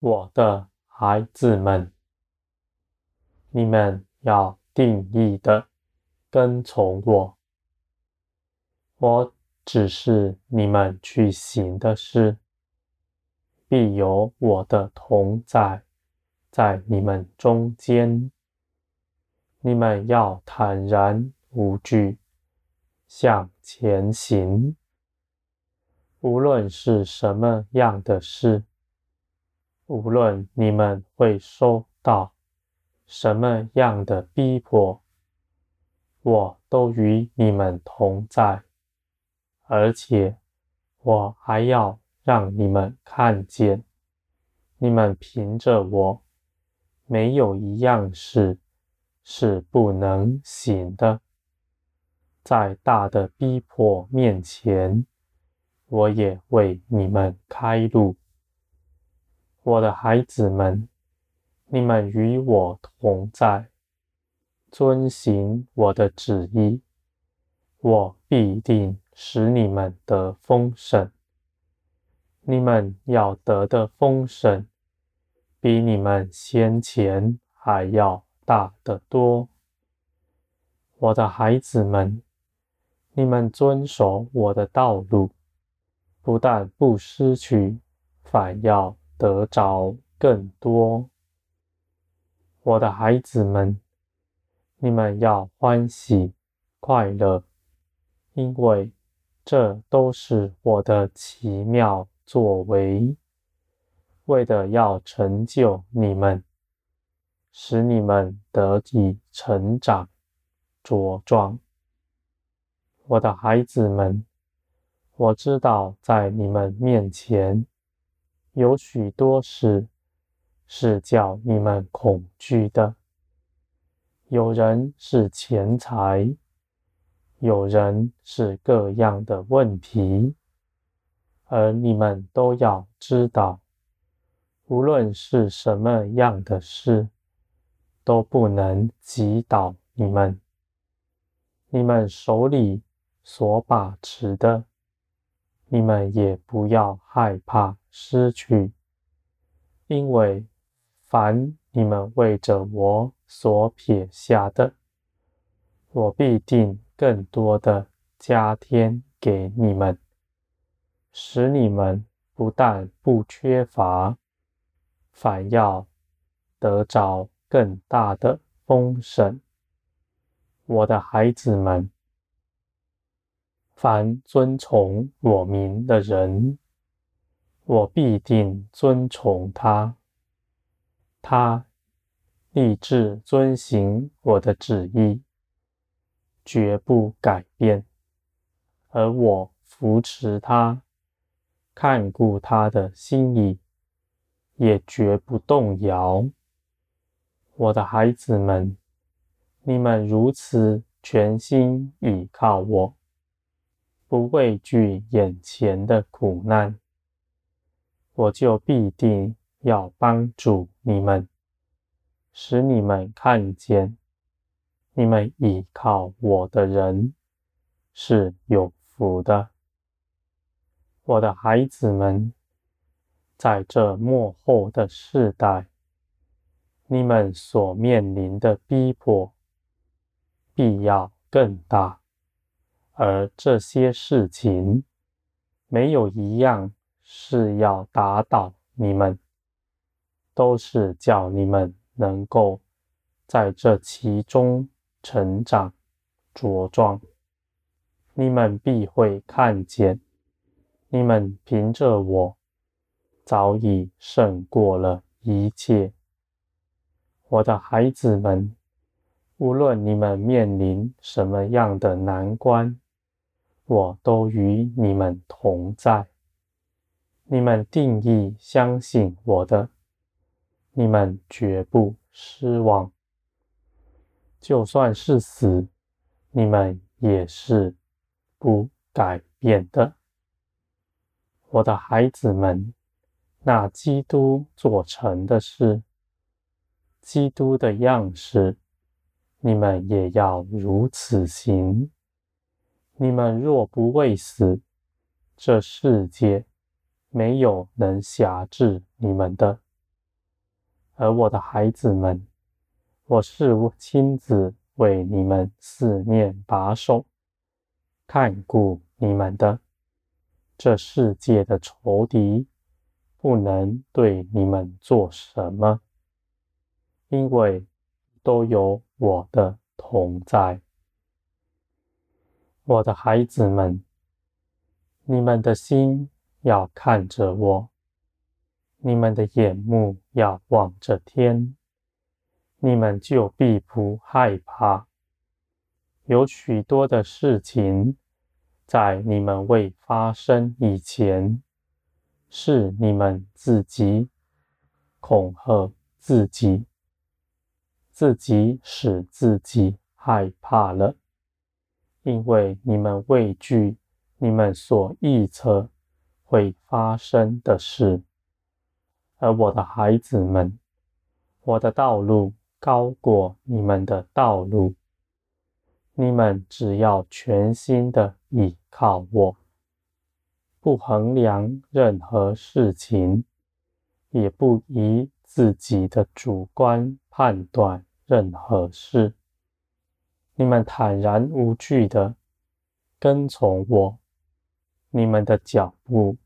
我的孩子们，你们要定义的跟从我。我只是你们去行的事，必有我的同在在你们中间。你们要坦然无惧向前行，无论是什么样的事。无论你们会受到什么样的逼迫，我都与你们同在，而且我还要让你们看见，你们凭着我，没有一样事是不能行的。在大的逼迫面前，我也为你们开路。我的孩子们，你们与我同在，遵行我的旨意，我必定使你们得丰盛。你们要得的丰盛，比你们先前还要大得多。我的孩子们，你们遵守我的道路，不但不失去，反要得着更多，我的孩子们，你们要欢喜快乐，因为这都是我的奇妙作为，为的要成就你们，使你们得以成长茁壮。我的孩子们，我知道在你们面前。有许多事是叫你们恐惧的，有人是钱财，有人是各样的问题，而你们都要知道，无论是什么样的事，都不能击倒你们。你们手里所把持的，你们也不要害怕。失去，因为凡你们为着我所撇下的，我必定更多的加添给你们，使你们不但不缺乏，反要得着更大的丰盛。我的孩子们，凡遵从我名的人，我必定尊崇他，他立志遵行我的旨意，绝不改变；而我扶持他，看顾他的心意，也绝不动摇。我的孩子们，你们如此全心倚靠我，不畏惧眼前的苦难。我就必定要帮助你们，使你们看见，你们倚靠我的人是有福的。我的孩子们，在这末后的世代，你们所面临的逼迫必要更大，而这些事情没有一样。是要打倒你们，都是叫你们能够在这其中成长茁壮。你们必会看见，你们凭着我早已胜过了一切。我的孩子们，无论你们面临什么样的难关，我都与你们同在。你们定义相信我的，你们绝不失望。就算是死，你们也是不改变的。我的孩子们，那基督做成的事，基督的样式，你们也要如此行。你们若不畏死，这世界。没有能辖制你们的，而我的孩子们，我是亲自为你们四面把守，看顾你们的。这世界的仇敌不能对你们做什么，因为都有我的同在。我的孩子们，你们的心要看着我，你们的眼目要望着天，你们就必不害怕。有许多的事情，在你们未发生以前，是你们自己恐吓自己，自己使自己害怕了。因为你们畏惧你们所预测会发生的事，而我的孩子们，我的道路高过你们的道路。你们只要全心的倚靠我，不衡量任何事情，也不以自己的主观判断任何事。你们坦然无惧的跟从我，你们的脚步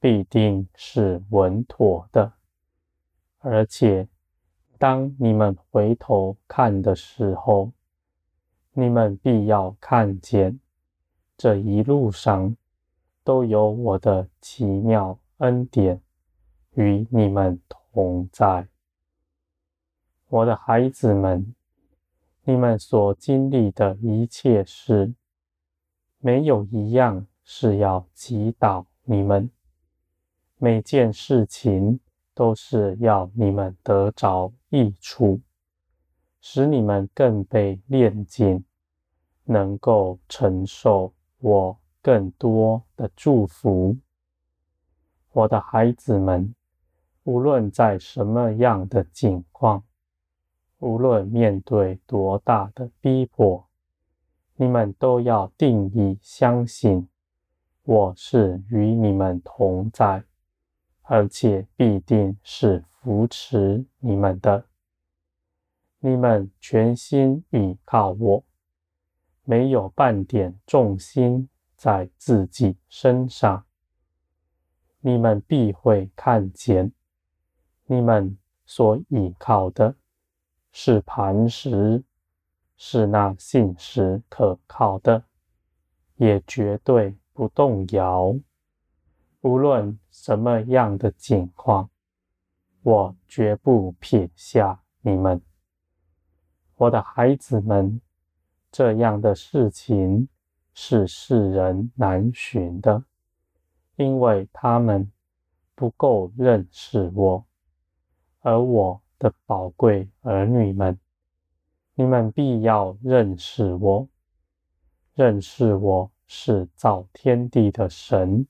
必定是稳妥的。而且，当你们回头看的时候，你们必要看见这一路上都有我的奇妙恩典与你们同在，我的孩子们。你们所经历的一切事，没有一样是要击倒你们。每件事情都是要你们得着益处，使你们更被炼净，能够承受我更多的祝福。我的孩子们，无论在什么样的境况，无论面对多大的逼迫，你们都要定义相信，我是与你们同在，而且必定是扶持你们的。你们全心倚靠我，没有半点重心在自己身上，你们必会看见，你们所倚靠的。是磐石，是那信实可靠的，也绝对不动摇。无论什么样的境况，我绝不撇下你们，我的孩子们。这样的事情是世人难寻的，因为他们不够认识我，而我。的宝贵儿女们，你们必要认识我，认识我是造天地的神，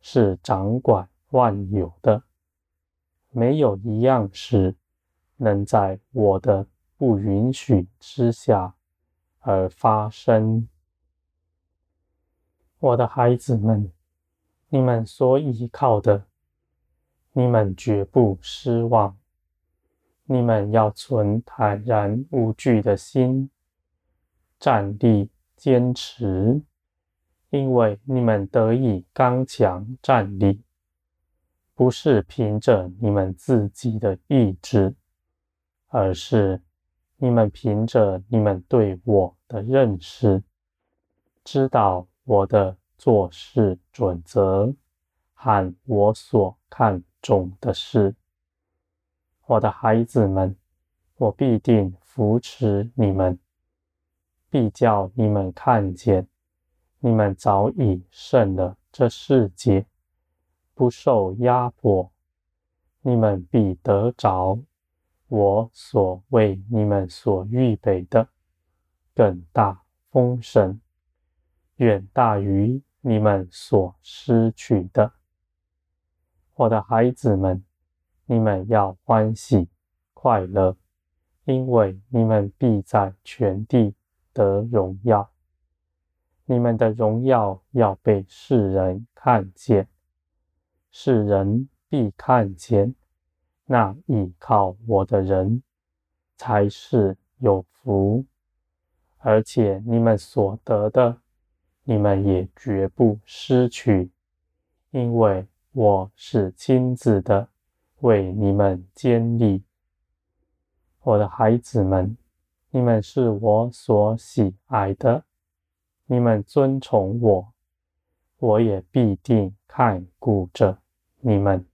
是掌管万有的，没有一样事能在我的不允许之下而发生。我的孩子们，你们所依靠的，你们绝不失望。你们要存坦然无惧的心，站立坚持，因为你们得以刚强站立，不是凭着你们自己的意志，而是你们凭着你们对我的认识，知道我的做事准则和我所看重的事。我的孩子们，我必定扶持你们，必叫你们看见，你们早已胜了这世界，不受压迫。你们必得着我所为你们所预备的更大丰盛，远大于你们所失去的。我的孩子们。你们要欢喜快乐，因为你们必在全地得荣耀。你们的荣耀要被世人看见，世人必看见那倚靠我的人才是有福，而且你们所得的，你们也绝不失去，因为我是亲自的为你们建立。我的孩子们，你们是我所喜爱的，你们尊崇我，我也必定看顾着你们。